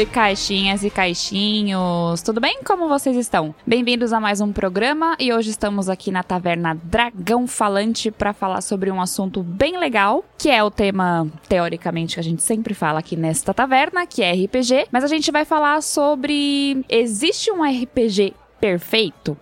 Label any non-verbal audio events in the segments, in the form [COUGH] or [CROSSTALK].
Oi, caixinhas e caixinhos! Tudo bem? Como vocês estão? Bem-vindos a mais um programa e hoje estamos aqui na Taverna Dragão Falante para falar sobre um assunto bem legal, que é o tema, teoricamente, que a gente sempre fala aqui nesta taverna, que é RPG, mas a gente vai falar sobre existe um RPG perfeito?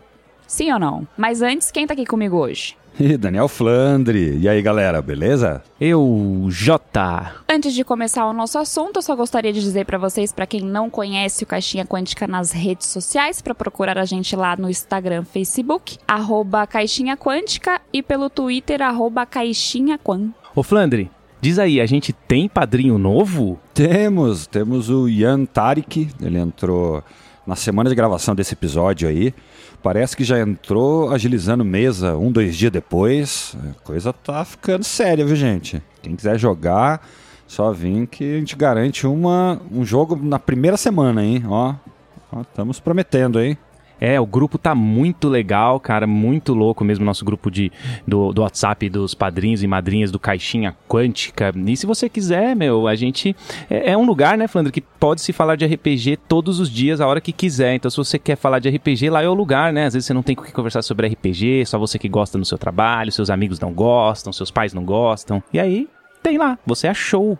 Sim ou não? Mas antes, quem tá aqui comigo hoje? [LAUGHS] E Daniel Flandre. E aí, galera, beleza? Eu, J. Antes de começar o nosso assunto, eu só gostaria de dizer para vocês, para quem não conhece o Caixinha Quântica nas redes sociais, para procurar a gente lá no Instagram, Facebook, arroba Caixinha Quântica e pelo Twitter, arroba Caixinha Quan. Ô, Flandre, diz aí, a gente tem padrinho novo? Temos, temos o Ian Tarik, ele entrou na semana de gravação desse episódio aí. Parece que já entrou agilizando mesa um, dois dias depois. A coisa tá ficando séria, viu, gente? Quem quiser jogar, só vir que a gente garante uma, um jogo na primeira semana, hein? Ó, estamos prometendo, hein? É, o grupo tá muito legal, cara, muito louco mesmo, nosso grupo de, do, do WhatsApp dos padrinhos e madrinhas do Caixinha Quântica. E se você quiser, meu, a gente. É, é um lugar, né, Flandre, que pode se falar de RPG todos os dias, a hora que quiser. Então, se você quer falar de RPG, lá é o lugar, né? Às vezes você não tem com que conversar sobre RPG, só você que gosta no seu trabalho, seus amigos não gostam, seus pais não gostam. E aí, tem lá, você achou.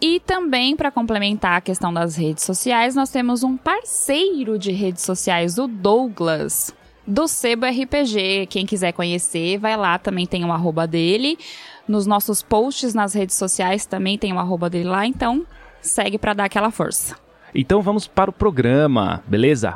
E também, para complementar a questão das redes sociais, nós temos um parceiro de redes sociais, o Douglas, do Sebo RPG. Quem quiser conhecer, vai lá, também tem o arroba dele. Nos nossos posts nas redes sociais também tem o arroba dele lá, então segue para dar aquela força. Então vamos para o programa, beleza?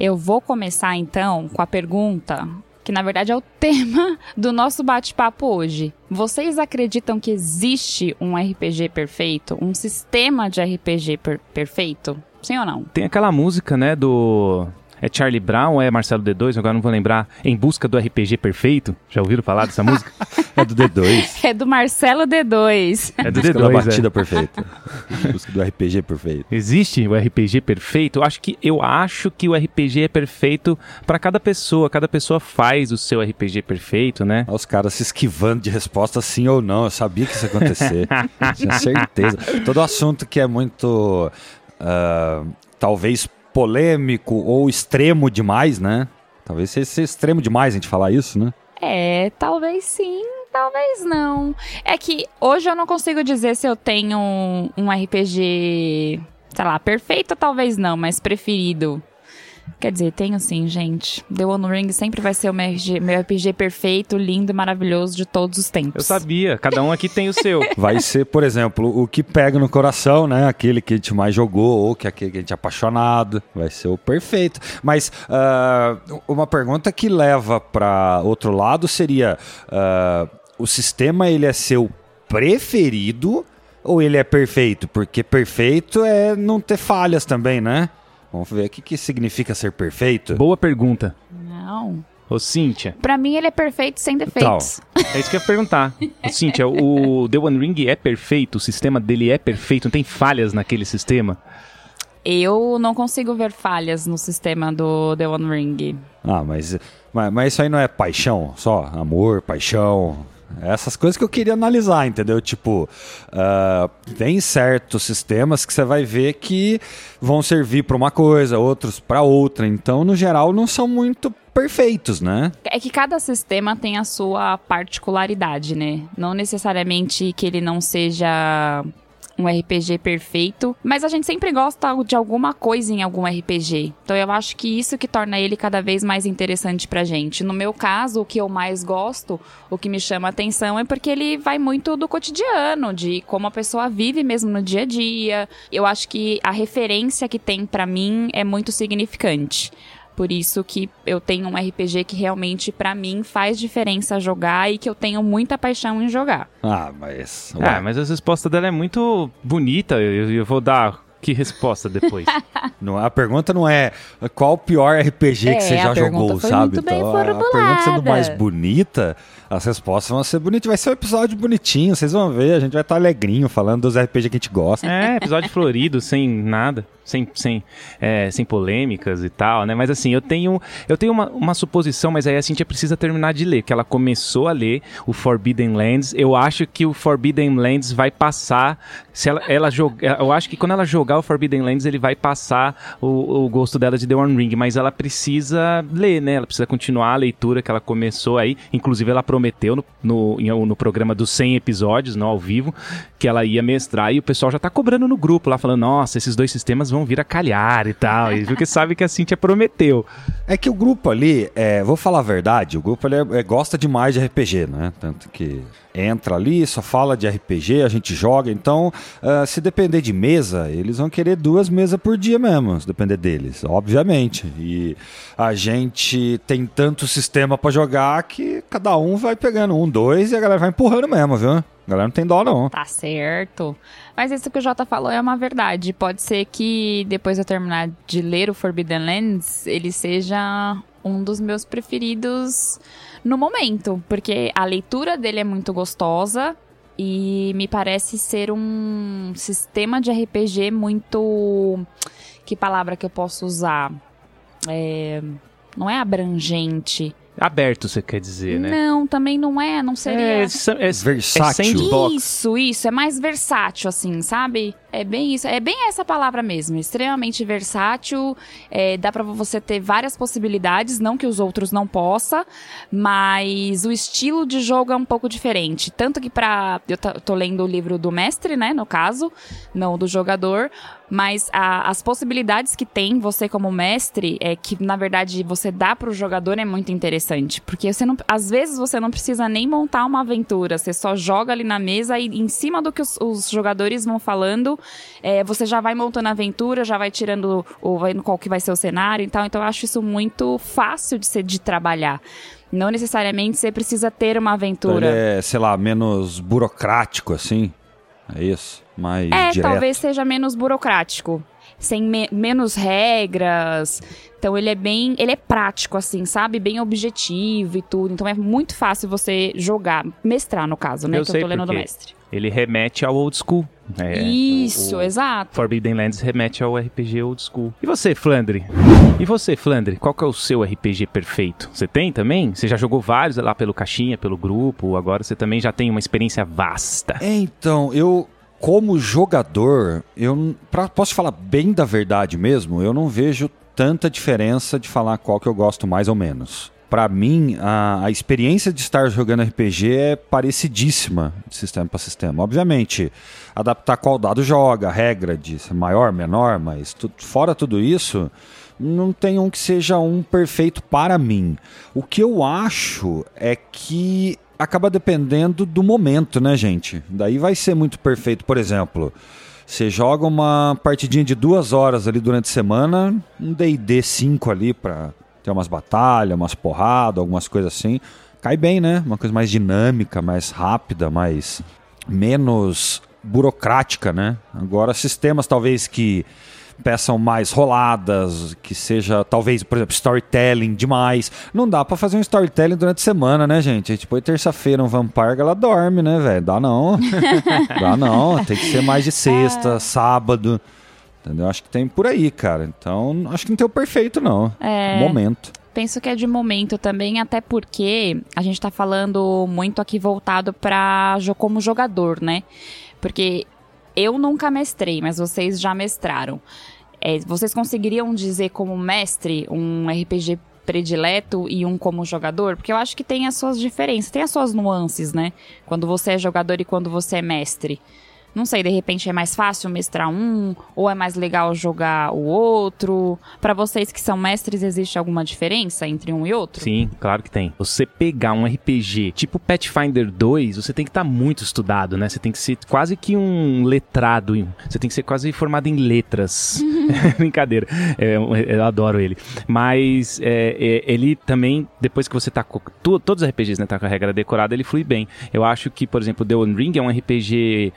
Eu vou começar então com a pergunta que na verdade é o tema [LAUGHS] do nosso bate-papo hoje. Vocês acreditam que existe um RPG perfeito? Um sistema de RPG per perfeito? Sim ou não? Tem aquela música, né, do é Charlie Brown ou é Marcelo D2? Agora não vou lembrar. Em busca do RPG perfeito. Já ouviram falar dessa música? [LAUGHS] é do D2. É do Marcelo D2. É do D2. Da batida é. perfeita. Em busca do RPG perfeito. Existe o RPG perfeito? Eu acho que eu acho que o RPG é perfeito para cada pessoa. Cada pessoa faz o seu RPG perfeito, né? Olha os caras se esquivando de resposta sim ou não. Eu sabia que isso ia acontecer. [LAUGHS] Tinha certeza. Todo assunto que é muito uh, talvez polêmico ou extremo demais, né? Talvez seja extremo demais a gente falar isso, né? É, talvez sim, talvez não. É que hoje eu não consigo dizer se eu tenho um, RPG, sei lá, perfeito talvez não, mas preferido. Quer dizer, tenho sim, gente. The One Ring sempre vai ser o meu RPG, meu RPG perfeito, lindo e maravilhoso de todos os tempos. Eu sabia, cada um aqui tem o seu. [LAUGHS] Vai ser, por exemplo, o que pega no coração, né? Aquele que a gente mais jogou, ou que aquele que a gente é apaixonado. Vai ser o perfeito. Mas uh, uma pergunta que leva para outro lado seria: uh, o sistema ele é seu preferido ou ele é perfeito? Porque perfeito é não ter falhas também, né? Vamos ver o que, que significa ser perfeito. Boa pergunta. Não. Ô, Cíntia. Pra mim, ele é perfeito sem defeitos. Tal. É isso que eu ia perguntar. Ô, Cíntia, o The One Ring é perfeito? O sistema dele é perfeito? Não tem falhas naquele sistema? Eu não consigo ver falhas no sistema do The One Ring. Ah, mas, mas, mas isso aí não é paixão só? Amor, paixão, essas coisas que eu queria analisar, entendeu? Tipo, uh, tem certos sistemas que você vai ver que vão servir para uma coisa, outros para outra. Então, no geral, não são muito perfeitos, né? É que cada sistema tem a sua particularidade, né? Não necessariamente que ele não seja um RPG perfeito, mas a gente sempre gosta de alguma coisa em algum RPG. Então eu acho que isso que torna ele cada vez mais interessante pra gente. No meu caso, o que eu mais gosto, o que me chama atenção é porque ele vai muito do cotidiano, de como a pessoa vive mesmo no dia a dia. Eu acho que a referência que tem para mim é muito significante. Por isso que eu tenho um RPG que realmente, para mim, faz diferença jogar e que eu tenho muita paixão em jogar. Ah, mas. Ah, mas a resposta dela é muito bonita. Eu, eu vou dar que resposta depois? [LAUGHS] não, a pergunta não é qual o pior RPG É, que você já jogou, sabe? Então, a- a pergunta sendo mais bonita, as respostas vão ser bonitas. Vai ser um episódio bonitinho, vocês vão ver. A gente vai estar alegrinho falando dos RPG que a gente gosta. É, episódio florido, sem nada, sem, sem, é, sem polêmicas e tal, né? Mas assim, eu tenho, eu tenho uma, uma suposição, mas aí a Cintia precisa terminar de ler, que ela começou a ler o Forbidden Lands. Eu acho que o Forbidden Lands vai passar. Se ela, ela eu acho que quando ela jogar o Forbidden Lands, ele vai passar o, o gosto dela de The One Ring, mas ela precisa ler, né? Ela precisa continuar a leitura que ela começou aí. Inclusive, ela prometeu no, no, em- no programa dos 100 episódios, no ao vivo, que ela ia mestrar e o pessoal já tá cobrando no grupo lá, falando: nossa, esses dois sistemas vão vir a calhar e tal. E porque sabe que a Cintia prometeu. É que o grupo ali, é, vou falar a verdade, o grupo ali é- é- gosta demais de RPG, né? Tanto que entra ali, só fala de RPG, a gente joga. Então, ah, se depender de mesa, eles vão querer duas mesas por dia mesmo, se depender deles, obviamente. E a gente tem tanto sistema pra jogar que cada um vai pegando um, dois e a galera vai empurrando mesmo, viu? A galera não tem dó, não. Tá certo. Mas isso que o Jota falou é uma verdade. Pode ser que depois eu terminar de ler o Forbidden Lands, ele seja um dos meus preferidos no momento. Porque a leitura dele é muito gostosa e me parece ser um sistema de RPG muito. Que palavra que eu posso usar? É, Não é abrangente. Aberto, você quer dizer, né? Não, também não é, não seria. É, sa- é, Versátil. É sandbox. Isso, isso, é mais versátil, assim, sabe? É bem isso, é bem essa palavra mesmo, extremamente versátil, é, dá pra você ter várias possibilidades, não que os outros não possa, mas o estilo de jogo é um pouco diferente, tanto que pra, eu tô lendo o livro do mestre, né, no caso, não do jogador, mas a- as possibilidades que tem você como mestre, é que na verdade você dá pro jogador é muito interessante, porque você não, às vezes você não precisa nem montar uma aventura, você só joga ali na mesa e em cima do que os, os jogadores vão falando, é, você já vai montando a aventura, já vai tirando no qual que vai ser o cenário e tal. Então eu acho isso muito fácil de ser de trabalhar. Não necessariamente você precisa ter uma Então, aventura. ele é, sei lá, menos burocrático, assim. É isso? Mais É, direto. talvez seja menos burocrático. Sem me- menos regras. Então ele é bem. Ele é prático, assim, sabe? Bem objetivo e tudo. Então é muito fácil você jogar, mestrar, no caso, né? Eu que sei eu tô lendo do mestre. Ele remete ao old school. É, Isso, o- o- exato. Forbidden Lands remete ao RPG old school. E você, Flandre? E você, Flandre? Qual que é o seu RPG perfeito? Você tem também? Você já jogou vários lá pelo caixinha, pelo grupo, agora você também já tem uma experiência vasta. É, então, eu, como jogador, eu, pra, posso falar bem da verdade mesmo, eu não vejo tanta diferença de falar qual que eu gosto mais ou menos. Pra mim, a, a experiência de estar jogando RPG é parecidíssima de sistema para sistema. Obviamente, adaptar qual dado joga, regra de maior, menor, mas tu- fora tudo isso, não tem um que seja um perfeito para mim. O que eu acho é que acaba dependendo do momento, né, gente? Daí vai ser muito perfeito. Por exemplo, você joga uma partidinha de duas horas ali durante a semana, um D&D 5 ali pra ter umas batalhas, umas porradas, algumas coisas assim. Cai bem, né? Uma coisa mais dinâmica, mais rápida, mais menos burocrática, né? Agora sistemas talvez que peçam mais roladas, que seja talvez, por exemplo, storytelling demais. Não dá pra fazer um storytelling durante a semana, né, gente? Tipo, terça-feira um vampire, ela dorme, né, velho? Dá não. [LAUGHS] Dá não. Tem que ser mais de sexta, sábado. Entendeu? Acho que tem por aí, cara. Então, acho que não tem o perfeito, não. É. Momento. Penso que é de momento também, até porque a gente tá falando muito aqui voltado pra jo- como jogador, né? Porque eu nunca mestrei, mas vocês já mestraram. É, vocês conseguiriam dizer como mestre um RPG predileto e um como jogador? Porque eu acho que tem as suas diferenças, tem as suas nuances, né? Quando você é jogador e quando você é mestre. Não sei, de repente é mais fácil mestrar um ou é mais legal jogar o outro? Pra vocês que são mestres, existe alguma diferença entre um e outro? Sim, claro que tem. Você pegar um RPG tipo Pathfinder 2, você tem que estar muito estudado, né? Você tem que ser quase que um letrado. Você tem que ser quase formado em letras. [LAUGHS] [LAUGHS] Brincadeira. É, eu, adoro ele. Mas é, é, ele também, depois que você tá com. tu- todos os RPGs, né? Tá com a regra decorada, ele flui bem. Eu acho que, por exemplo, The One Ring é um RPG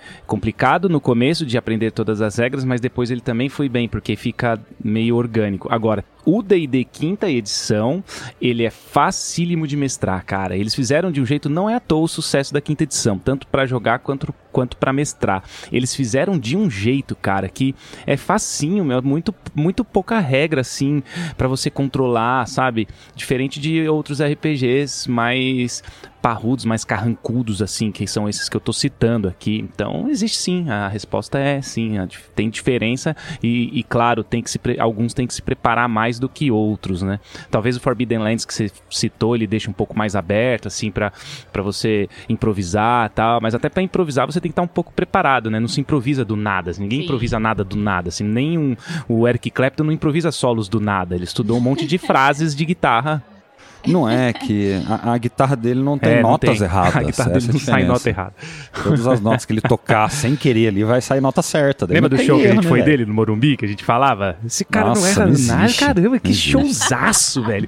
complicado no começo de aprender todas as regras, mas depois ele também foi bem, porque fica meio orgânico. Agora, o D&D quinta edição, ele é facílimo de mestrar, cara. Eles fizeram de um jeito, não é à toa o sucesso da quinta edição, tanto para jogar quanto, quanto para mestrar. Eles fizeram de um jeito, cara, que é facinho, meu, muito, muito pouca regra, assim, para você controlar, sabe? Diferente de outros RPGs mais parrudos, mais carrancudos, assim, que são esses que eu tô citando aqui. Então, existe sim, a resposta é sim, tem diferença e, e claro, tem que se alguns têm que se preparar mais do que outros, né? Talvez o Forbidden Lands que você citou, ele deixa um pouco mais aberto, assim, para você improvisar tal, mas até para improvisar você tem que estar um pouco preparado, né? Não se improvisa do nada, assim, ninguém sim. improvisa nada do nada, assim, nem um, o Eric Clapton não improvisa solos do nada, ele estudou um monte de [LAUGHS] frases de guitarra [LAUGHS] não é que a, a guitarra dele não tem é, notas não tem. [LAUGHS] erradas. A guitarra dele não sai nota errada. Todas as notas que ele tocar sem querer ali vai sair nota certa. Lembra do show erro, que a gente né, foi dele no Morumbi, que a gente falava? Esse cara Nossa, não erra não nada. Caramba, que showzaço, velho.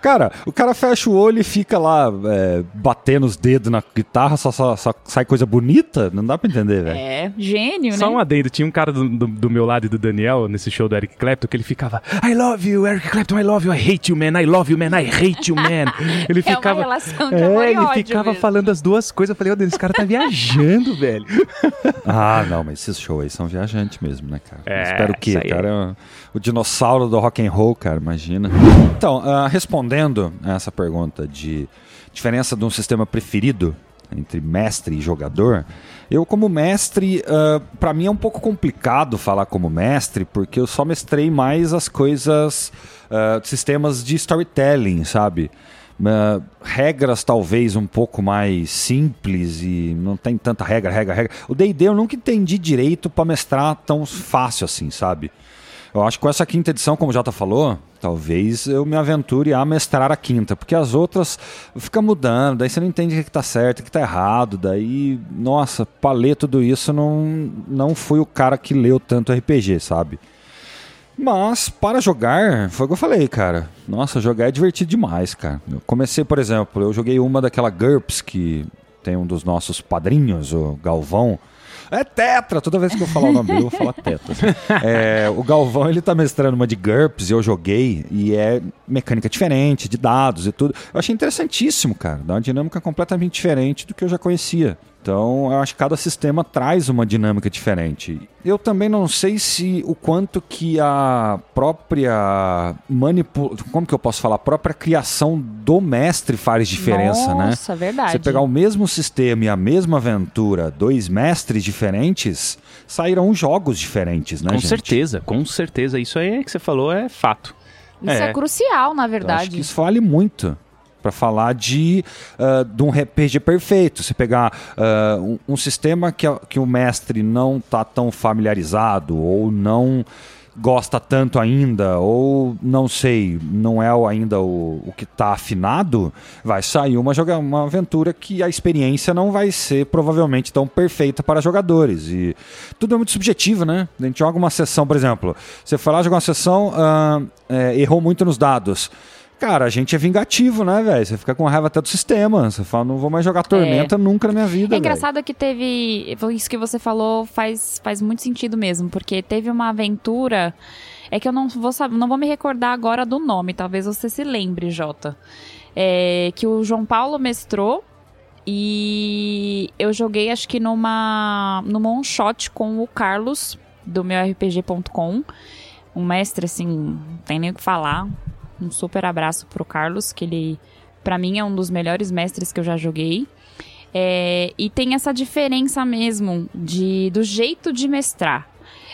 Cara, o cara fecha o olho e fica lá é, batendo os dedos na guitarra, só, só, só, sai coisa bonita? Não dá pra entender, velho. É, gênio, só né? Só um adendo. Tinha um cara do, do, do, meu lado e do Daniel, nesse show do Eric Clapton, que ele ficava I love you, Eric Clapton, I love you, I hate you, man, I love you, man, I hate you, man. Ele ficava, é uma relação de é, ele ficava mesmo. falando as duas coisas. Eu falei, ô, esse cara tá viajando, [LAUGHS] velho. Ah, não, mas esses shows aí são viajantes mesmo, né, cara? É, espero que, cara, é o dinossauro do rock and roll, cara, imagina. Então, uh, respondendo a essa pergunta de diferença de um sistema preferido entre mestre e jogador, eu como mestre, uh, ah, para mim é um pouco complicado falar como mestre, porque eu só mestrei mais as coisas, uh, sistemas de storytelling, sabe? Uh, regras talvez um pouco mais simples e não tem tanta regra, regra, regra. O D&D eu nunca entendi direito para mestrar tão fácil assim, sabe? Eu acho que com essa quinta edição, como o Jota falou, talvez eu me aventure a mestrar a quinta, porque as outras fica mudando, daí você não entende o que está certo, o que está errado, daí, nossa, para ler tudo isso, não, não fui o cara que leu tanto RPG, sabe? Mas para jogar, foi o que eu falei, cara. Nossa, jogar é divertido demais, cara. Eu comecei, por exemplo, eu joguei uma daquela GURPS que tem um dos nossos padrinhos, o Galvão. É Tetra! Toda vez que eu falar o nome dele, eu vou falar Tetra. [LAUGHS] É, o Galvão, ele tá mestrando uma de GURPS, eu joguei, e é mecânica diferente, de dados e tudo. Eu achei interessantíssimo, cara. Dá uma dinâmica completamente diferente do que eu já conhecia. Então, eu acho que cada sistema traz uma dinâmica diferente. Eu também não sei se o quanto que a própria manipulação, como que eu posso falar, a própria criação do mestre faz diferença, Nossa, né? Nossa, verdade. Você pegar o mesmo sistema e a mesma aventura, dois mestres diferentes, sairão jogos diferentes, né, Com gente? certeza, com certeza. Isso aí que você falou é fato. Isso é, é crucial, na verdade. Então, acho que isso vale muito para falar de, uh, de um RPG perfeito. Você pegar uh, um, um, sistema que, que o mestre não está tão familiarizado ou não gosta tanto ainda, ou não sei, não é ainda o, o que está afinado, vai sair uma, uma aventura que a experiência não vai ser provavelmente tão perfeita para jogadores. E tudo é muito subjetivo, né? A gente joga uma sessão, por exemplo, você foi lá jogar uma sessão, uh, é, errou muito nos dados. Cara, a gente é vingativo, né, velho? Você fica com raiva até do sistema. Você fala, não vou mais jogar Tormenta é. nunca na minha vida. É engraçado véio. que teve. Isso que você falou faz, faz muito sentido mesmo, porque teve uma aventura. É que eu não vou saber, não vou me recordar agora do nome, talvez você se lembre, Jota. É, que o João Paulo mestrou e eu joguei, acho que numa, numa one shot com o Carlos, do meu RPG.com. Um mestre, assim, não tem nem o que falar um super abraço pro Carlos, que ele, para mim, é um dos melhores mestres que eu já joguei. É, e tem essa diferença mesmo de, do jeito de mestrar.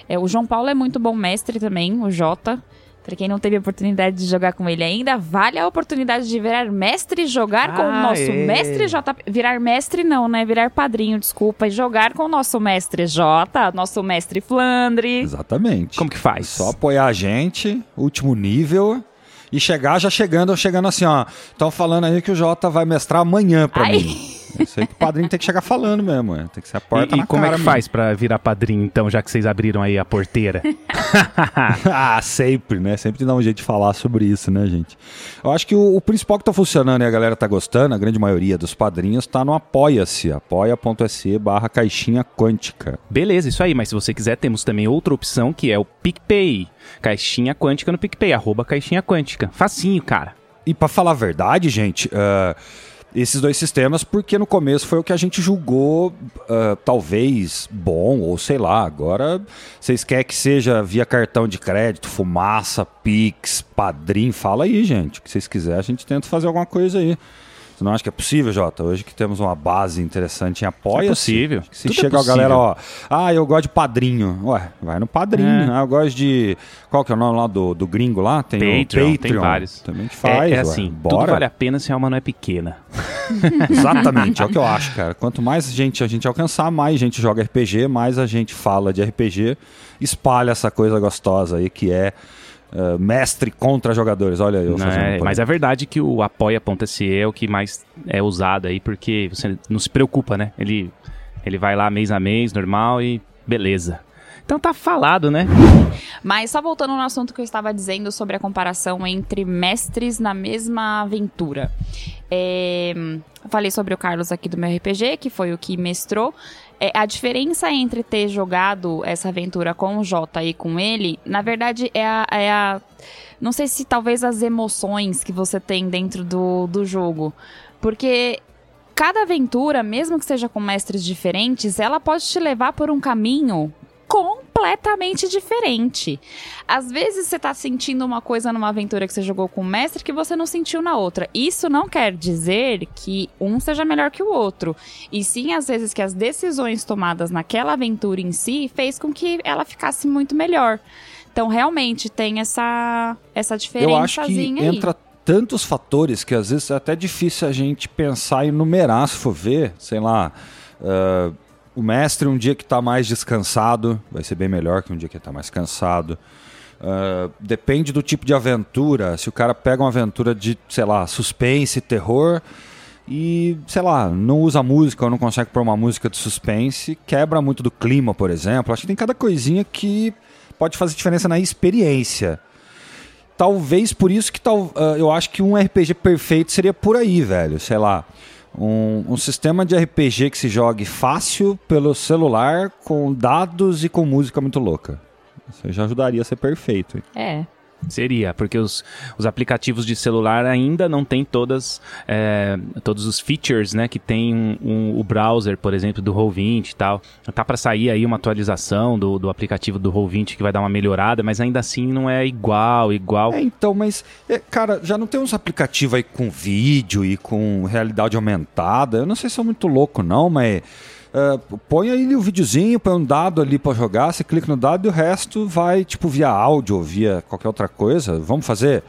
É, o João Paulo é muito bom mestre também, o Jota. Pra quem não teve a oportunidade de jogar com ele ainda, vale a oportunidade de virar mestre e jogar ah, com o ah, nosso é. mestre J. Virar mestre não, né? Virar padrinho, desculpa. E jogar com o nosso mestre J, nosso mestre Flandre. Exatamente. Como que faz? Só apoiar a gente, último nível e chegar já chegando, chegando assim, ó. Estão falando aí que o Jota vai mestrar amanhã pra Ai. mim. Sei que o padrinho tem que chegar falando mesmo, é. tem que ser a porta E, e como é que mesmo. faz pra virar padrinho, então, já que vocês abriram aí a porteira? [LAUGHS] ah, sempre, né? Sempre dá um jeito de falar sobre isso, né, gente? Eu acho que o, o principal que tá funcionando e a galera tá gostando, a grande maioria dos padrinhos, tá no Apoia-se, apoia.se barra caixinha quântica. Beleza, isso aí. Mas se você quiser, temos também outra opção que é o PicPay. Caixinha Quântica no PicPay, arroba Caixinha Quântica. Facinho, cara. E pra falar a verdade, gente, ah, esses dois sistemas, porque no começo foi o que a gente julgou ah, talvez bom, ou sei lá, agora vocês querem que seja via cartão de crédito, fumaça, Pix, padrim, fala aí, gente. O que vocês quiserem, a gente tenta fazer alguma coisa aí. Não acha que é possível, Jota? Hoje que temos uma base interessante em apoia É possível. Se Tudo é chega a possível. galera, ó, ah, eu gosto de padrinho. Ué, vai no padrinho. É. Ah, eu gosto de. Qual que é o nome lá do, do gringo lá? Tem Patreon, o Patreon. tem vários. Também que faz. é, é ué. assim, Bora. tudo vale a pena se a alma não é pequena. [LAUGHS] Exatamente, é o que eu acho, cara. Quanto mais gente a gente alcançar, mais gente joga RPG, mais a gente fala de RPG, espalha essa coisa gostosa aí que é eh, mestre contra jogadores. Olha, eu Não é, mas é verdade que o apoia.se é o que mais é usado aí, porque você não se preocupa, né? Ele, ele vai lá mês a mês, normal e beleza. Então tá falado, né? Mas só voltando no assunto que eu estava dizendo sobre a comparação entre mestres na mesma aventura. É, falei sobre o Carlos aqui do meu RPG, que foi o que mestrou. É, a diferença entre ter jogado essa aventura com o Jota e com ele, na verdade, é a, é a- Não sei se talvez as emoções que você tem dentro do, do jogo. Porque cada aventura, mesmo que seja com mestres diferentes, ela pode te levar por um caminho completamente diferente. Às vezes você tá sentindo uma coisa numa aventura que você jogou com o mestre que você não sentiu na outra. Isso não quer dizer que um seja melhor que o outro. E sim, às vezes, que as decisões tomadas naquela aventura em si fez com que ela ficasse muito melhor. Então, realmente, tem essa, essa Eu acho que aí. entra tantos fatores que às vezes é até difícil a gente pensar e enumerar, se for ver, sei lá. ah, o mestre, um dia que está mais descansado, vai ser bem melhor que um dia que está mais cansado. Ah, depende do tipo de aventura. Se o cara pega uma aventura de, sei lá, suspense, terror e, sei lá, não usa música ou não consegue pôr uma música de suspense, quebra muito do clima, por exemplo. Acho que tem cada coisinha que pode fazer diferença na experiência. Talvez por isso que tal, ah, eu acho que um RPG perfeito seria por aí, velho. Sei lá. Um, um sistema de RPG que se jogue fácil pelo celular, com dados e com música muito louca. Isso já ajudaria a ser perfeito. hein? É. Seria, porque os, os aplicativos de celular ainda não têm todas, é, todos os features, né, que tem um, um- o browser, por exemplo, do Roll20 e tal. Tá para sair aí uma atualização do, do aplicativo do Roll20 que vai dar uma melhorada, mas ainda assim não é igual, igual. É, então, mas, é, cara, já não tem uns aplicativos aí com vídeo e com realidade aumentada. Eu não sei se sou muito louco, não, mas. É, põe aí o videozinho, põe um dado ali pra jogar, você clica no dado e o resto vai, tipo, via áudio ou via qualquer outra coisa. Vamos fazer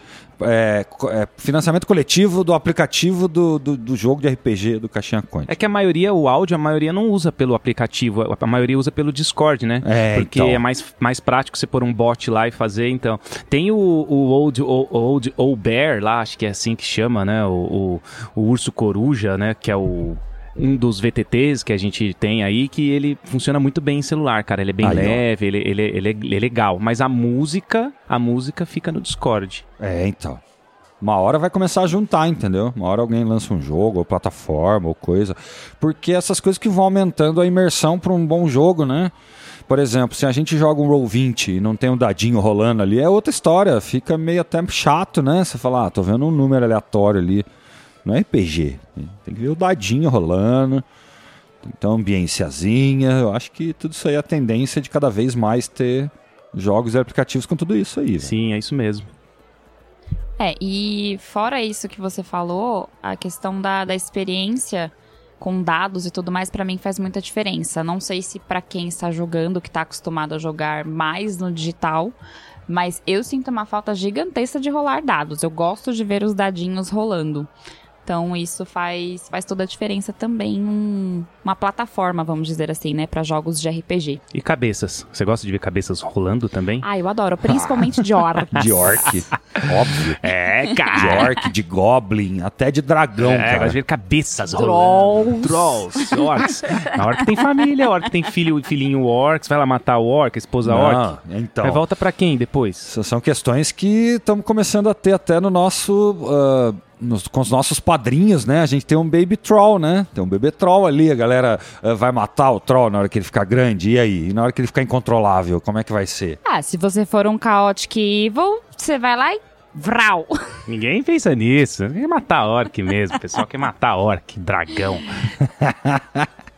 é, é, financiamento coletivo do aplicativo do, do, do jogo de RPG do Caixinha Quântica. É que a maioria, o áudio, a maioria não usa pelo aplicativo, a maioria usa pelo Discord, né? É, Porque então. é mais, mais prático você pôr um bot lá e fazer, então. Tem o, o Old, o, Old Old Bear lá, acho que é assim que chama, né? O, o, o Urso Coruja, né? Que é o. Um dos VTTs que a gente tem aí, que ele funciona muito bem em celular, cara. Ele é bem Aí, leve, ele, ele, ele, é- ele é legal. Mas a música, a música fica no Discord. É, então. Uma hora vai começar a juntar, entendeu? Uma hora alguém lança um jogo, ou plataforma, ou coisa. Porque essas coisas que vão aumentando a imersão para um bom jogo, né? Por exemplo, se a gente joga um Roll 20 e não tem um dadinho rolando ali, é outra história. Fica meio até chato, né? Você fala, ah, tô vendo um número aleatório ali. Não é RPG. Tem que ver o dadinho rolando. Então, ambiênciazinha. Eu acho que tudo isso aí é a tendência de cada vez mais ter jogos e aplicativos com tudo isso aí. Sim, é isso mesmo. É, e fora isso que você falou, a questão da, da experiência com dados e tudo mais, pra mim faz muita diferença. Não sei se pra quem está jogando, que tá acostumado a jogar mais no digital, mas eu sinto uma falta gigantesca de rolar dados. Eu gosto de ver os dadinhos rolando. Então isso faz, faz toda a diferença também um, uma plataforma, vamos dizer assim, né, para jogos de RPG. E cabeças? Você gosta de ver cabeças rolando também? Ah, eu adoro, principalmente de [LAUGHS] orc. De orc, óbvio. É, De cara. orc, de goblin, até de dragão, É, cara. gosto de ver cabeças rolando. Trolls. Trolls, orcs. A orc tem família, a orc tem filho, filhinho orc, você vai lá matar o orc, a esposa orc. Não, então. Aí volta pra quem depois? São questões que estamos começando a ter até no nosso. ah, nos- com os nossos padrinhos, né? A gente tem um baby troll, né? Tem um bebê troll ali, a galera ah, vai matar o troll na hora que ele ficar grande, e aí? E na hora que ele ficar incontrolável, como é que vai ser? Ah, se você for um Chaotic Evil, você vai lá e vral. [LAUGHS] Ninguém pensa nisso. Quer matar orc mesmo. O pessoal quer matar orc, dragão. [LAUGHS]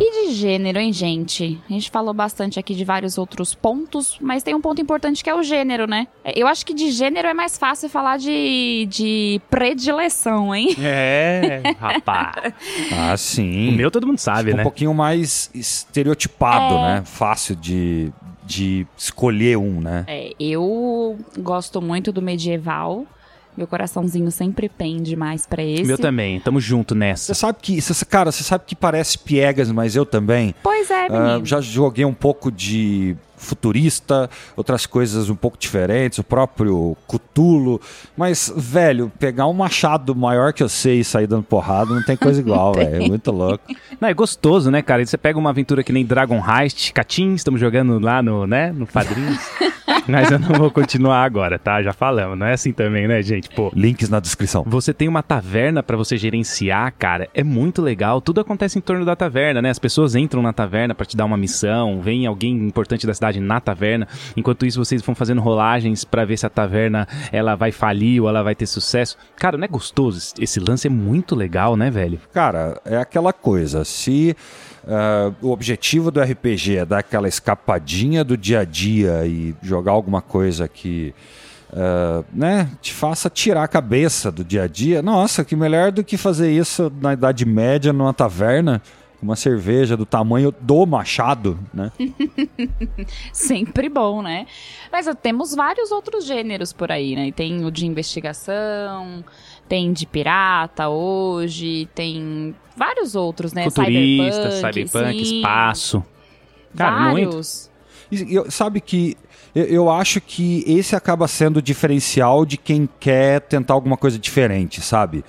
E de gênero, hein, gente? A gente falou bastante aqui de vários outros pontos, mas tem um ponto importante que é o gênero, né? Eu acho que de gênero é mais fácil falar de, de predileção, hein? [LAUGHS] É, rapaz. Ah, sim. O meu todo mundo sabe, um né? pouquinho mais estereotipado, É. né? Fácil de, de escolher um, né? É, eu gosto muito do medieval. Meu coraçãozinho sempre pende mais pra esse. O meu também. Tamo junto Você nessa. sabe que, você- cara, você sabe que parece piegas, mas eu também. Pois é, Ah, menino. já joguei um pouco de futurista, outras coisas um pouco diferentes, o próprio Cutulo. Mas, velho, pegar um machado maior que eu sei e sair dando porrada não tem coisa igual, [LAUGHS] velho. É muito louco. Não, é gostoso, né, cara? E Você pega uma aventura que nem Dragon Heist, Catim, estamos jogando lá no, né, no Padrinhos. [LAUGHS] Mas eu não vou continuar agora, tá? Já falamos. Não é assim também, né, gente? Pô, Links na descrição. Você tem uma taverna pra você gerenciar, cara. É muito legal. Tudo acontece em torno da taverna, né? As pessoas entram na taverna pra te dar uma missão, vem alguém importante da cidade na taverna. Enquanto isso, vocês vão fazendo rolagens pra ver se a taverna ela vai falir ou ela vai ter sucesso. Cara, não é gostoso? Esse- lance é muito legal, né, velho? Cara, é aquela coisa. Se ah, o objetivo do RPG é dar aquela escapadinha do dia a dia e jogar alguma coisa que. ah, né, te faça tirar a cabeça do dia a dia. Nossa, que melhor do que fazer isso na Idade Média numa taverna, uma cerveja do tamanho do machado, né? [LAUGHS] Sempre bom, né? Mas temos vários outros gêneros por aí, né? Tem o de investigação, tem de pirata hoje, tem vários outros, né? Futurista, cyberpunk, cyberpunk, sim, espaço. Cara, muito. vários. E eu- sabe que eu, eu acho que esse acaba sendo o diferencial de quem quer tentar alguma coisa diferente, sabe?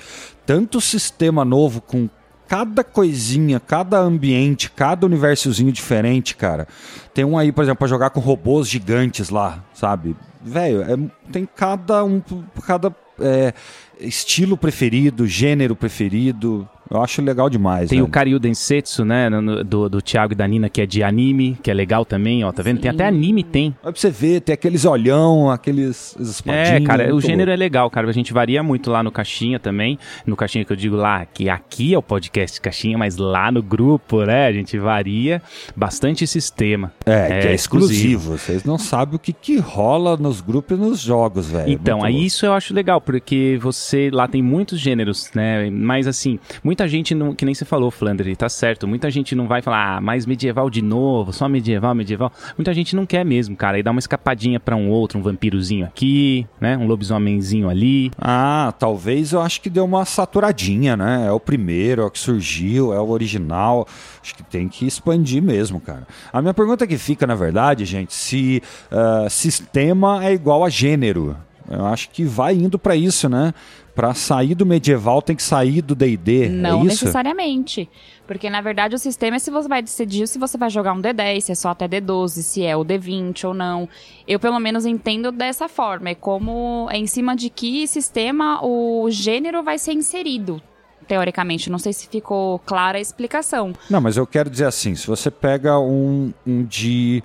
Tanto sistema novo com cada coisinha, cada ambiente, cada universozinho diferente, cara. Tem um aí, por exemplo, pra jogar com robôs gigantes lá, sabe? Velho, é- tem cada um, cada é, estilo preferido, gênero preferido. Eu acho legal demais. Tem o velho. Karyu Densetsu, né, no- do, do Thiago e da Nina, que é de anime, que é legal também, ó, tá vendo? Tem Sim. até anime, tem. Olha pra você ver, tem aqueles olhão, aqueles É, espadinhos. cara, o muito gênero é legal, cara. A gente varia muito lá no Caixinha também. No Caixinha que eu digo lá, que aqui é o podcast Caixinha, mas lá no grupo, né, a gente varia bastante sistema. É, que É é exclusivo. exclusivo. Vocês não sabem o que, que rola nos grupos e nos jogos, velho. Então, Muito aí isso eu acho legal, porque você lá tem muitos gêneros, né? Mas assim, muita gente não, que nem você falou, Flandre, tá certo. Muita gente não vai falar, ah, mais medieval de novo, só medieval, medieval. Muita gente não quer mesmo, cara. Aí dá uma escapadinha pra um outro, um vampirozinho aqui, né? Um lobisomemzinho ali. Ah, talvez eu acho que deu uma saturadinha, né? É o primeiro, é o que surgiu, é o original. Acho que tem que expandir mesmo, cara. A minha pergunta que fica, na verdade, gente, se ah, sistema é igual a gênero. Eu acho que vai indo pra isso, né? Pra sair do medieval tem que sair do D&D, Não é necessariamente. Porque, na verdade, o sistema é se você vai decidir se você vai jogar um D10, se é só até D12, se é o D20 ou não. Eu, pelo menos, entendo dessa forma. É como é em cima de que sistema o gênero vai ser inserido. Teoricamente, não sei se ficou clara a explicação. Não, mas eu quero dizer assim, se você pega um, um de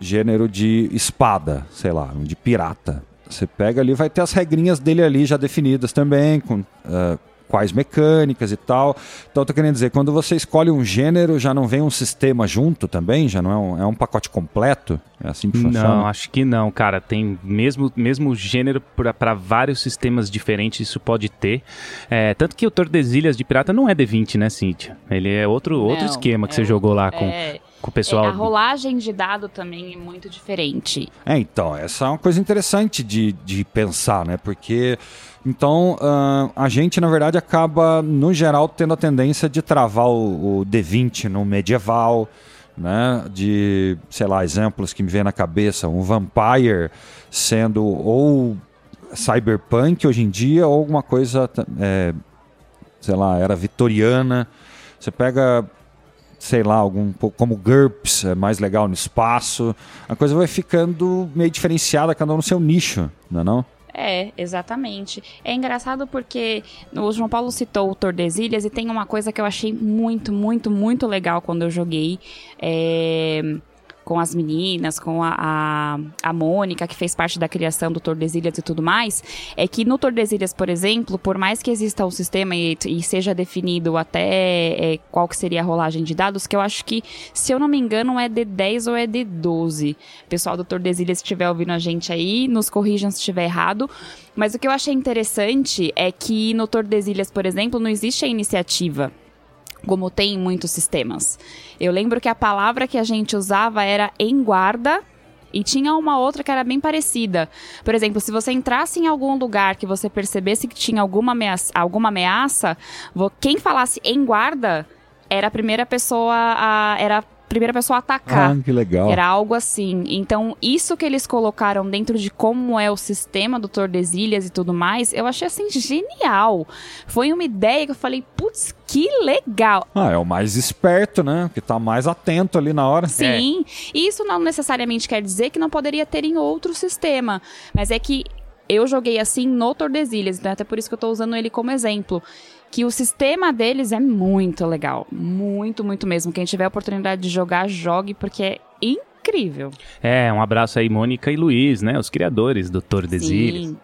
gênero de espada, sei lá, um de pirata, você pega ali, vai ter as regrinhas dele ali já definidas também, com ah, quais mecânicas e tal. Então eu tô querendo dizer, quando você escolhe um gênero, já não vem um sistema junto também? Já não é um, é um pacote completo? É assim que funciona? Não, acho que não, cara. Tem mesmo, mesmo gênero para vários sistemas diferentes, isso pode ter. É, tanto que o Tordesilhas de Pirata não é D20, né, Cíntia? Ele é outro, outro Não, esquema que é você jogou lá com. É, com o pessoal. É, a rolagem de dado também é muito diferente. É, então, essa é uma coisa interessante de, de pensar, né? Porque. Então, uh, a gente, na verdade, acaba, no geral, tendo a tendência de travar o, o D20 no medieval, né? De, sei lá, exemplos que me vêm na cabeça, um Vampire sendo ou cyberpunk hoje em dia ou alguma coisa, é, sei lá, era vitoriana. Você pega, sei lá, algum como GURPS, é mais legal no espaço. A coisa vai ficando meio diferenciada, cada um no seu nicho, não é não? É, exatamente. É engraçado porque o João Paulo citou o Tordesilhas e tem uma coisa que eu achei muito, muito, muito legal quando eu joguei. É com as meninas, com a, a, a Mônica, que fez parte da criação do Tordesilhas e tudo mais, é que no Tordesilhas, por exemplo, por mais que exista um sistema e, e seja definido até é, qual que seria a rolagem de dados, que eu acho que, se eu não me engano, é de 10 ou é de 12. Pessoal do Tordesilhas, se estiver ouvindo a gente aí, nos corrijam se estiver errado. Mas o que eu achei interessante é que no Tordesilhas, por exemplo, não existe a iniciativa como tem em muitos sistemas. Eu lembro que a palavra que a gente usava era em guarda e tinha uma outra que era bem parecida. Por exemplo, se você entrasse em algum lugar que você percebesse que tinha alguma ameaça, alguma ameaça quem falasse em guarda era a primeira pessoa a, era primeira pessoa a atacar. Ah, que legal. Era algo assim. Então, isso que eles colocaram dentro de como é o sistema do Tordesilhas e tudo mais, eu achei assim genial. Foi uma ideia que eu falei, putz, que legal. Ah, é o mais esperto, né? Que tá mais atento ali na hora. Sim. É. E isso não necessariamente quer dizer que não poderia ter em outro sistema. Mas é que eu joguei assim no Tordesilhas, então é até por isso que eu tô usando ele como exemplo que o sistema deles é muito legal. Muito, muito mesmo. Quem tiver a oportunidade de jogar, jogue, porque é incrível. É, um abraço aí, Mônica e Luiz, né? Os criadores do Tordesilhas. Sim.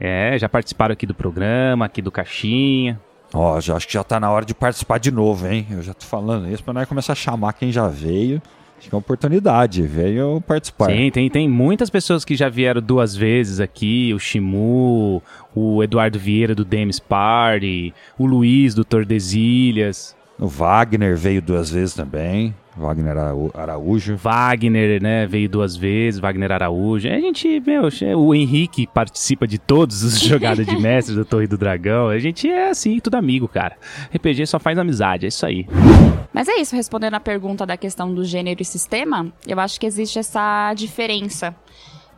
É, já participaram aqui do programa, aqui do Caixinha. Ó, oh, já acho que já tá na hora de participar de novo, hein? Eu já tô falando isso pra nós começar a chamar quem já veio. Acho que é uma oportunidade, veio participar. Sim, tem, tem muitas pessoas que já vieram duas vezes aqui, o Shimu, o Eduardo Vieira do Demis Party, o Luiz do Tordesilhas. O Wagner veio duas vezes também. Wagner Araújo. Wagner, né, veio duas vezes, Wagner Araújo. A gente, meu, o Henrique participa de todos os [LAUGHS] jogadas de mestre do Torre do Dragão. A gente é assim, tudo amigo, cara. RPG só faz amizade, é isso aí. Mas é isso, respondendo a pergunta da questão do gênero e sistema, eu acho que existe essa diferença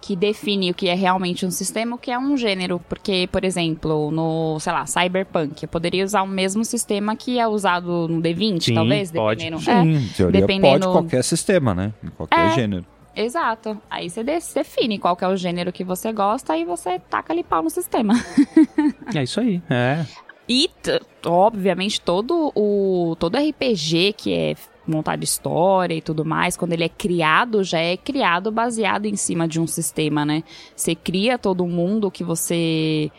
que define o que é realmente um sistema, o que é um gênero. Porque, por exemplo, no, sei lá, Cyberpunk, eu poderia usar o mesmo sistema que é usado no D20, Sim, talvez, pode. dependendo. Sim, é, teoria dependendo... pode qualquer sistema, né? Em qualquer é, gênero. Exato. Aí você define qual é o gênero que você gosta e você taca ali pau no sistema. é isso aí, é. E, obviamente, todo o todo RPG que é montado história e tudo mais, quando ele é criado, já é criado baseado em cima de um sistema, né? Você cria todo mundo que você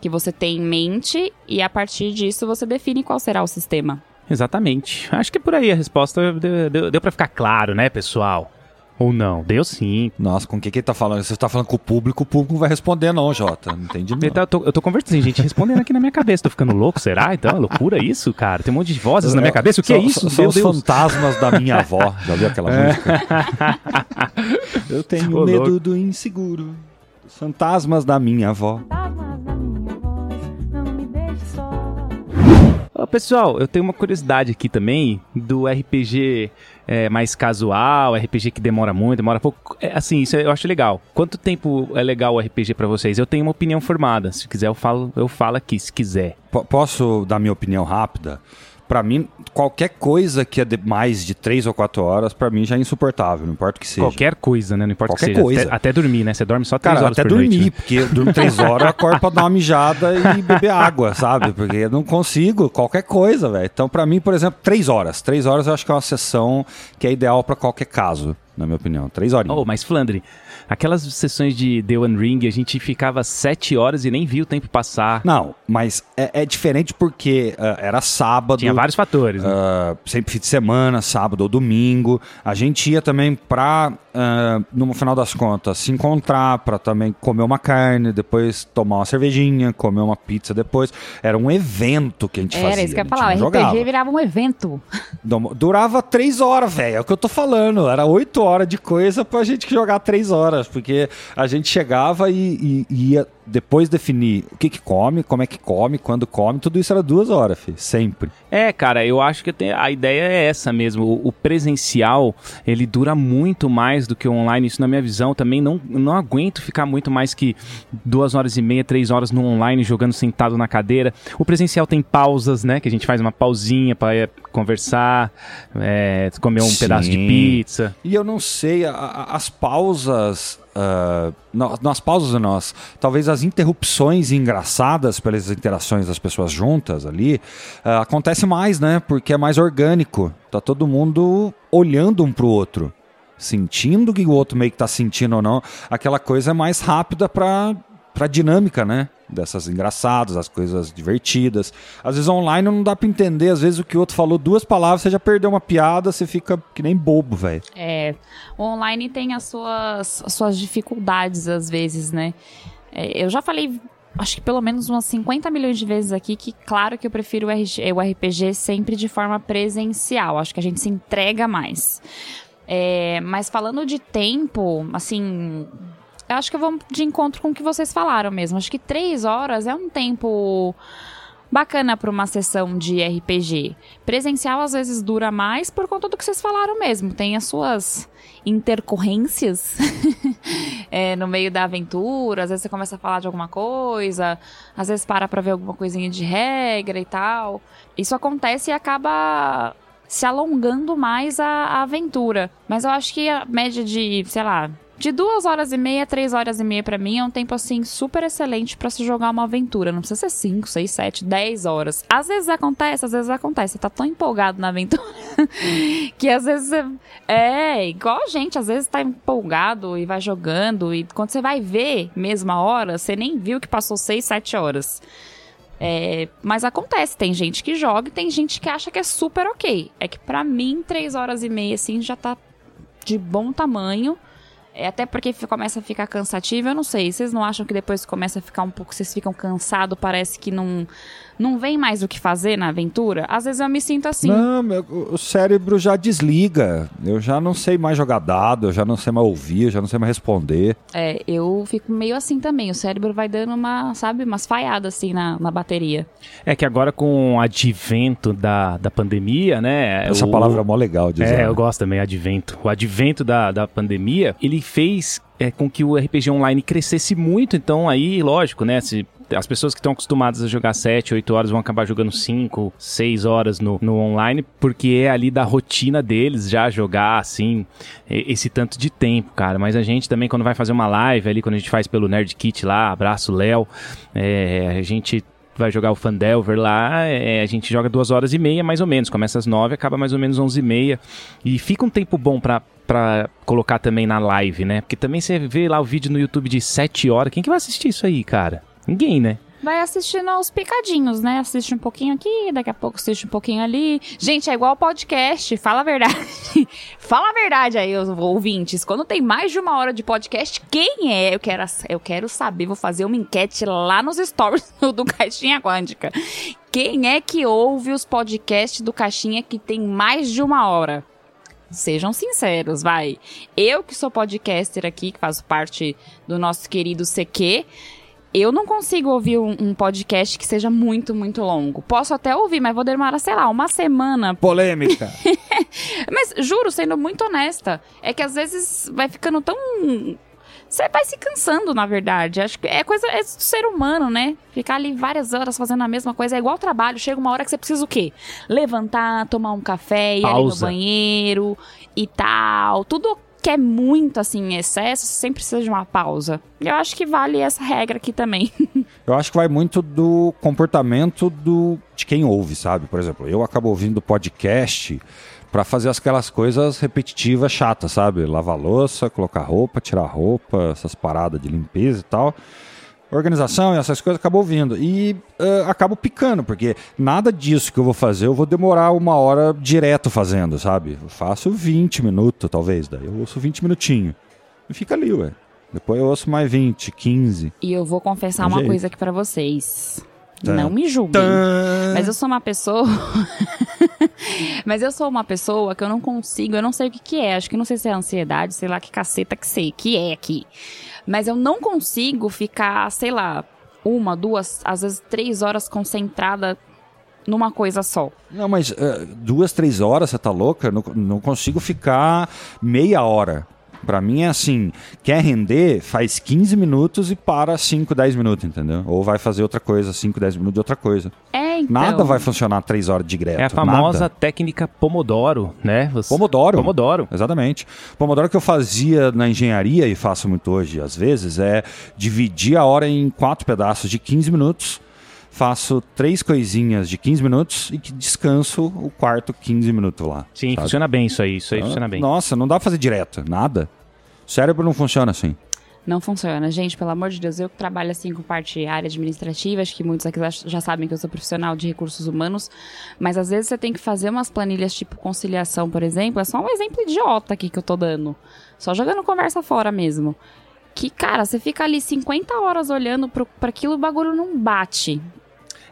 que você tem em mente e a partir disso você define qual será o sistema. Exatamente. Acho que por aí a resposta deu, deu, deu para ficar claro, né, pessoal? Ou não? Deu sim. Nossa, com o que, que ele tá falando? Você tá falando com o público, o público não vai responder, não, Jota. Não entendi não. Eu tô, eu tô conversando, gente, respondendo aqui na minha cabeça. Tô ficando louco, será? Então, é loucura isso, cara. Tem um monte de vozes na minha cabeça. O que é isso? São os fantasmas da minha [LAUGHS] avó. Já viu aquela é. música? eu tenho Ô, medo louco. do inseguro. Os fantasmas da minha avó. Ô, pessoal, eu tenho uma curiosidade aqui também do RPG é, mais casual, RPG que demora muito, demora pouco. É, assim, isso eu acho legal. Quanto tempo é legal o RPG para vocês? Eu tenho uma opinião formada. Se quiser, eu falo, eu falo aqui, se quiser. P posso dar minha opinião rápida? Para mim, qualquer coisa que é de mais de três ou quatro horas, para mim já é insuportável, não importa o que seja. Qualquer coisa, né? Não importa qualquer o que seja. Coisa. Até, até, dormir, né? Você dorme só três Cara, horas até por dormir, noite, né? porque eu durmo três horas, eu acordo pra dar uma mijada e [LAUGHS] beber água, sabe? Porque eu não consigo, qualquer coisa, velho. Então, para mim, por exemplo, três horas. Três horas eu acho que é uma sessão que é ideal para qualquer caso. na minha opinião. Três horinhas. Oh, mas Flandre, aquelas sessões de The One Ring, a gente ficava sete horas e nem via o tempo passar. Não, mas é, é diferente porque uh, era sábado. Tinha vários fatores. Né? Uh, sempre fim de semana, sábado ou domingo. A gente ia também pra, uh, no final das contas, se encontrar pra também comer uma carne, depois tomar uma cervejinha, comer uma pizza depois. Era um evento que a gente Era fazia. Era isso que eu ia falar. O jogava. RPG virava um evento. Durava três horas, velho. É o que eu tô falando. Era oito horas de coisa pra gente jogar três horas. Porque a gente chegava e, e, e ia depois definir o que que come, como é que come, quando come, tudo isso era duas horas, filho, sempre. É, cara, eu acho que a ideia é essa mesmo. O, o, presencial, ele dura muito mais do que o online. Isso na minha visão também não, não aguento ficar muito mais que duas horas e meia, três horas no online jogando sentado na cadeira. O presencial tem pausas, né? Que a gente faz uma pausinha para é, conversar, é, comer um Sim. pedaço de pizza. E eu não sei, a, a, as pausas Uh, nas pausas nós, talvez as interrupções engraçadas pelas interações das pessoas juntas ali, uh, acontece mais, né? Porque é mais orgânico. Tá todo mundo olhando um pro outro, sentindo que o outro meio que tá sentindo ou não. Aquela coisa é mais rápida pra, pra dinâmica, né? Dessas engraçadas, as coisas divertidas. Às vezes online não dá para entender, às vezes o que o outro falou duas palavras, você já perdeu uma piada, você fica que nem bobo, velho. É, o online tem as suas, as suas dificuldades às vezes, né? É, eu já falei acho que pelo menos umas 50 milhões de vezes aqui que, claro que eu prefiro o RPG sempre de forma presencial. Acho que a gente se entrega mais. É, mas falando de tempo, assim, eu acho que eu vou de encontro com o que vocês falaram mesmo. Acho que três horas é um tempo bacana para uma sessão de RPG. Presencial às vezes dura mais por conta do que vocês falaram mesmo. Tem as suas intercorrências [LAUGHS] é, no meio da aventura. Às vezes você começa a falar de alguma coisa, às vezes para para ver alguma coisinha de regra e tal. Isso acontece e acaba se alongando mais a, a aventura. Mas eu acho que a média de, sei lá, de duas horas e meia, três horas e meia para mim é um tempo assim super excelente para se jogar uma aventura. Não precisa ser cinco, seis, sete, dez horas. Às vezes acontece, às vezes acontece. Você tá tão empolgado na aventura [LAUGHS] que às vezes é igual a gente, às vezes tá empolgado e vai jogando e quando você vai ver mesma hora, você nem viu que passou seis, sete horas. É, mas acontece, tem gente que joga e tem gente que acha que é super ok. É que para mim, três horas e meia, assim, já tá de bom tamanho. É, até porque começa a ficar cansativo, eu não sei. Vocês não acham que depois começa a ficar um pouco, vocês ficam cansados, parece que não não vem mais o que fazer na aventura? Às vezes eu me sinto assim. Não, meu, o cérebro já desliga. Eu já não sei mais jogar dado, eu já não sei mais ouvir, eu já não sei mais responder. É, eu fico meio assim também. O cérebro vai dando uma, sabe, umas falhadas assim na, na bateria. É que agora com o advento da, da pandemia, né? Essa o, palavra é mó legal de É, eu gosto também, advento. O advento da, da pandemia, ele fez é, com que o RPG online crescesse muito. Então, aí, lógico, né? Se as pessoas que estão acostumadas a jogar 7, 8 horas vão acabar jogando 5, 6 horas no, no online, porque é ali da rotina deles já jogar assim, esse tanto de tempo, cara. Mas a gente também, quando vai fazer uma live ali, quando a gente faz pelo Nerd Kit lá, abraço Léo, é, a gente vai jogar o Fandelver lá, é, a gente joga duas horas e meia, mais ou menos. Começa às nove, acaba mais ou menos onze e meia. E fica um tempo bom pra, pra colocar também na live, né? Porque também você vê lá o vídeo no YouTube de sete horas. Quem que vai assistir isso aí, cara? Ninguém, né? Vai assistindo aos picadinhos, né? Assiste um pouquinho aqui, daqui a pouco assiste um pouquinho ali. Gente, é igual podcast, fala a verdade. [LAUGHS] fala a verdade aí, os ouvintes. Quando tem mais de uma hora de podcast, quem é? Eu quero, eu quero saber, vou fazer uma enquete lá nos stories [LAUGHS] do Caixinha Quântica. Quem é que ouve os podcasts do Caixinha que tem mais de uma hora? Sejam sinceros, vai. Eu que sou podcaster aqui, que faço parte do nosso querido CQ, eu não consigo ouvir um, um, podcast que seja muito, muito longo. Posso até ouvir, mas vou demorar, sei lá, uma semana. [LAUGHS] Polêmica. mas juro, sendo muito honesta, é que às vezes vai ficando tão. Você vai se cansando, na verdade. Acho que é coisa é do ser humano, né? Ficar ali várias horas fazendo a mesma coisa é igual trabalho. Chega uma hora que você precisa o quê? Levantar, tomar um café, ir Pausa. ali no banheiro e tal. Tudo quer muito assim em excesso, você sempre precisa de uma pausa. Eu acho que vale essa regra aqui também. [LAUGHS] Eu acho que vai muito do comportamento do, de quem ouve, sabe? Por exemplo, eu acabo ouvindo podcast para fazer aquelas coisas repetitivas, chatas, sabe? Lavar louça, colocar roupa, tirar roupa, essas paradas de limpeza e tal. Organização e essas coisas acabo ouvindo. E uh, acabo picando, porque nada disso que eu vou fazer eu vou demorar uma hora direto fazendo, sabe? Eu faço 20 minutos, talvez. Daí eu ouço 20 minutinhos. E fica ali, ué. Depois eu ouço mais 20, 15. E eu vou confessar Um uma coisa aqui pra vocês. Tá. Não me julguem. Mas eu sou uma pessoa. [LAUGHS] Mas eu sou uma pessoa que eu não consigo, eu não sei o que, que é. Acho que não sei se é ansiedade, sei lá que caceta que sei, que é aqui. Mas eu não consigo ficar, sei lá, uma, duas, às vezes três horas concentrada numa coisa só. Não, mas eh, duas, três horas, você tá louca? Não, não consigo ficar meia hora. Pra mim é assim, quer render, faz 15 minutos e para 5, 10 minutos, entendeu? Ou vai fazer outra coisa, 5, 10 minutos de outra coisa. É, então. Nada vai funcionar 3 horas direto. É a famosa nada. técnica Pomodoro, né? Você- Pomodoro. Pomodoro. Exatamente. Pomodoro que eu fazia na engenharia e faço muito hoje, às vezes, é dividir a hora em quatro pedaços de 15 minutos. Faço três coisinhas de 15 minutos e que descanso o quarto 15 minutos lá. Sim, sabe? funciona bem isso aí. Isso aí Ah, funciona bem. Nossa, não dá pra fazer direto, nada. O cérebro não funciona assim. Não funciona. Gente, pelo amor de Deus, eu que trabalho assim com parte área administrativa, acho que muitos aqui já- sabem que eu sou profissional de recursos humanos, mas às vezes você tem que fazer umas planilhas tipo conciliação, por exemplo, é só um exemplo idiota aqui que eu tô dando. Só jogando conversa fora mesmo. Que, cara, você fica ali 50 horas olhando pro, pra aquilo, o bagulho não bate.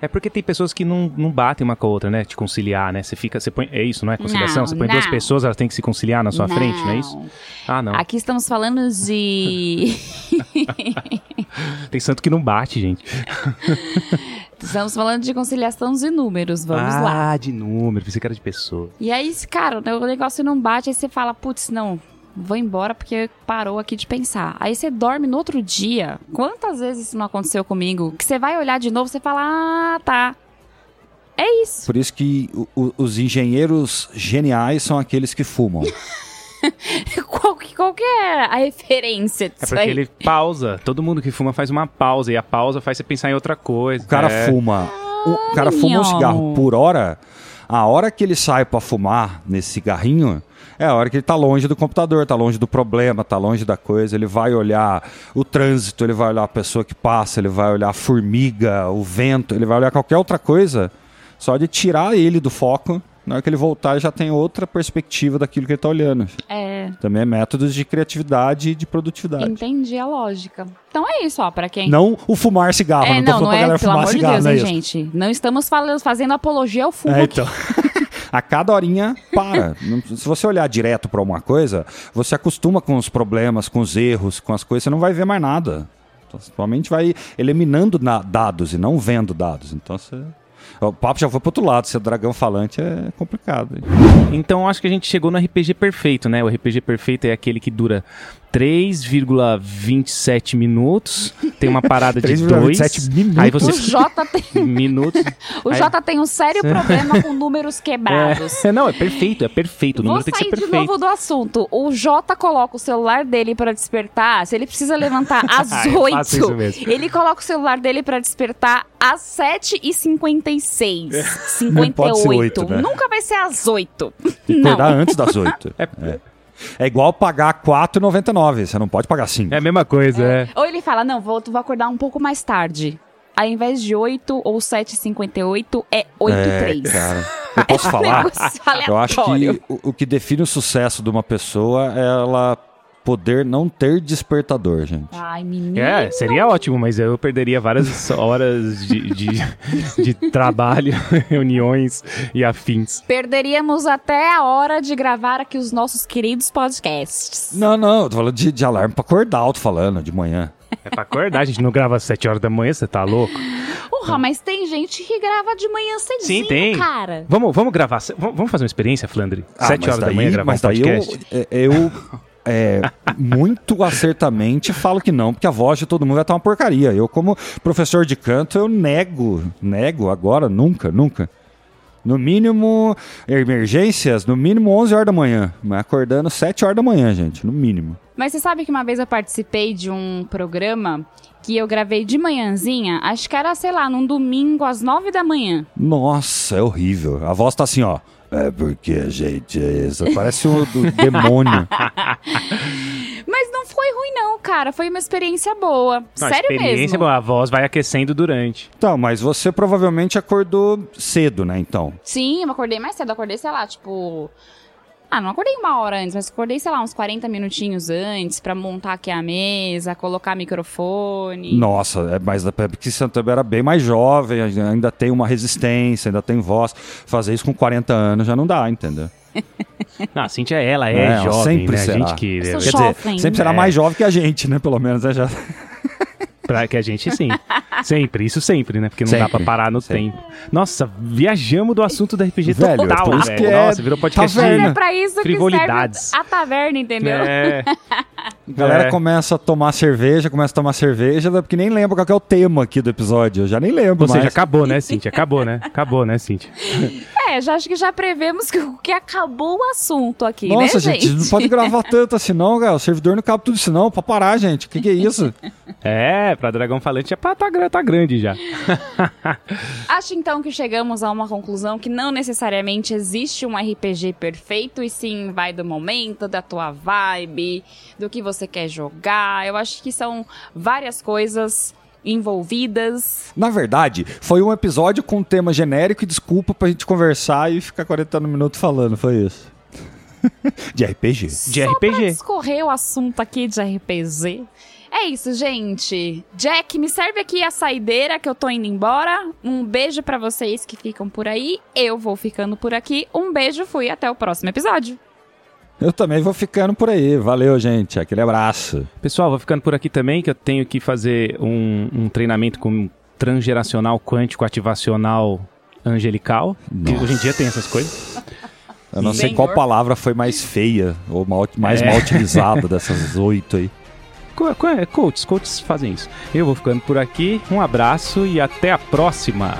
É porque tem pessoas que não, não batem uma com a outra, né? Te conciliar, né? Você fica. Você põe, é isso, não é? Conciliação? Não, você põe duas não. pessoas, elas têm que se conciliar na sua frente, não é isso? Ah, não. Aqui estamos falando de. [LAUGHS] Tem santo que não bate, gente. [LAUGHS] estamos falando de conciliação de números, vamos lá. ah, de número, pensei que era de pessoa. E aí, cara, o negócio não bate, aí você fala, putz, não, vou embora porque parou aqui de pensar. Aí você dorme no outro dia. Quantas vezes isso não aconteceu comigo? Que você vai olhar de novo, você fala, ah, tá. É isso. Por isso que o- o- os engenheiros geniais são aqueles que fumam. [LAUGHS] qual, que- qual que é a referência É disso porque aí? ele pausa. Todo mundo que fuma faz uma pausa. E a pausa faz você pensar em outra coisa. O cara É. fuma. O cara fuma um cigarro por hora. A hora que ele sai pra fumar nesse cigarrinho é a hora que ele tá longe do computador, tá longe do problema, tá longe da coisa. Ele vai olhar o trânsito, ele vai olhar a pessoa que passa, ele vai olhar a formiga, o vento, ele vai olhar qualquer outra coisa. Só de tirar ele do foco. Na hora que ele voltar, ele já tem outra perspectiva daquilo que ele tá olhando. É, Também é métodos de criatividade e de produtividade. entendi a lógica. Então é isso, ó, pra quem... Não o fumar cigarro, é, não não, não pra é, galera pelo fumar amor de cigarro, Deus, não é hein, isso. gente. Não estamos falando, fazendo apologia ao fumo É, então. [LAUGHS] a cada horinha, para. Se você olhar direto para alguma coisa, você acostuma com os problemas, com os erros, com as coisas, você não vai ver mais nada. Então, vai eliminando na- dados e não vendo dados. Então você. O papo já foi pro outro lado. Ser dragão falante é complicado. Então acho que a gente chegou no RPG perfeito, né? O RPG perfeito é aquele que dura 3,27 minutos, tem uma parada de [LAUGHS] 2. 3,27 minutos? Aí O você Jota tem, minutos. [LAUGHS] o Aí- Jota tem um sério problema com [LAUGHS] números quebrados. É, não, é perfeito, é perfeito. O Vou número tem que ser sair de perfeito. novo do assunto. O Jota coloca o celular dele pra despertar. Se ele precisa levantar às Eu faço isso 8, mesmo. ele coloca o celular dele pra despertar às 7h56. Não pode ser 58. oito, né? Nunca vai ser às 8. Tem que Não. acordar antes das 8. É. É igual pagar R$ 4,99. Você não pode pagar 5. É a mesma coisa, é. Ou ele fala, não, vou, vou acordar um pouco mais tarde. Ao invés de 8 ou 7h58, é 8 h É, 3 cara. Eu posso [LAUGHS] falar? Negócio Eu acho que o, o que define o sucesso de uma pessoa é ela poder não ter despertador, gente. Ai, menino. É, seria ótimo, mas eu perderia várias [LAUGHS] horas de, de, de trabalho, [LAUGHS] reuniões e afins. Perderíamos até a hora de gravar aqui os nossos queridos podcasts. Não, não, eu tô falando de, de alarme pra acordar, eu tô falando, de manhã. É pra acordar, a gente não grava às 7 horas da manhã, você tá louco? Porra, mas tem gente que grava de manhã cedinho, Sim, tem. cara. Vamos, vamos gravar, vamos fazer uma experiência, Flandre? Ah, 7 mas horas da daí- manhã gravar um mas daí podcast? Eu, é, eu é, muito acertamente falo que não, porque a voz de todo mundo vai estar uma porcaria. Eu, como professor de canto, eu nego, nego agora, nunca, nunca. No mínimo, emergências, no mínimo 11 horas da manhã. Mas acordando 7 horas da manhã, gente, no mínimo. Mas você sabe que uma vez eu participei de um programa que eu gravei de manhãzinha, acho que era, sei lá, num domingo às 9 da manhã. Nossa, é horrível. A voz tá assim, ó. É porque a gente é isso. Parece o do demônio. [LAUGHS] Mas não foi ruim, não, cara. Foi uma experiência boa. Não, Sério experiência, mesmo. boa, a voz vai aquecendo durante. Então, mas você provavelmente acordou cedo, né, então? Sim, eu acordei mais cedo. Acordei, sei lá, tipo. Ah, não acordei uma hora antes, mas acordei, sei lá, uns 40 minutinhos antes pra montar aqui a mesa, colocar microfone. Nossa, é, mas porque você também era bem mais jovem, ainda tem uma resistência, ainda tem voz. Fazer isso com 40 anos já não dá, entendeu? [LAUGHS] Não, a Cintia, ela é, É, ela jovem, sempre né? A será. gente que... Quer jovem. dizer, sempre será É. mais jovem que a gente, né? Pelo menos, né? Já... Pra que a gente sim. [LAUGHS] sempre, isso sempre, né? Porque não dá Sempre, pra parar no sempre. tempo. Nossa, viajamos do assunto da RPG Velho, total, por isso velho. que é Nossa, virou podcast taverna. é pra isso que serve Frivolidades. a taverna, entendeu? É, A galera É. começa a tomar cerveja, começa a tomar cerveja, porque nem lembra qual que é o tema aqui do episódio. Eu já nem lembro Ou seja, mais. acabou, né, Cintia? Acabou, né? Acabou, né, Cintia? [LAUGHS] É, já acho que já prevemos que, que acabou o assunto aqui, Nossa, né, gente, não pode gravar [LAUGHS] tanto assim não, cara. O servidor não cabe tudo isso não, pra parar, gente. O que, que é isso? [LAUGHS] É, pra Dragão Falante já pá, tá, tá grande já. [LAUGHS] Acho então que chegamos a uma conclusão que não necessariamente existe um RPG perfeito, e sim vai do momento, da tua vibe, do que você quer jogar. Eu acho que são várias coisas envolvidas. Na verdade, foi um episódio com um tema genérico e desculpa pra gente conversar e ficar 40 minutos falando, foi isso. [LAUGHS] De RPG. De Só pra RPG. discorrer o assunto aqui de RPG. É isso, gente. Jack, me serve aqui a saideira que eu tô indo embora. Um beijo pra vocês que ficam por aí. Eu vou ficando por aqui. Um beijo, fui até o próximo episódio. Eu também vou ficando por aí. Valeu, gente. Aquele abraço. Pessoal, vou ficando por aqui também, que eu tenho que fazer um, um treinamento com transgeracional quântico ativacional angelical. Que hoje em dia tem essas coisas. Eu não sei Senhor. qual palavra foi mais feia ou mal- mais É. mal utilizada dessas oito aí. [LAUGHS] Co- co- Coaches, coaches fazem isso. Eu vou ficando por aqui. Um abraço e até a próxima.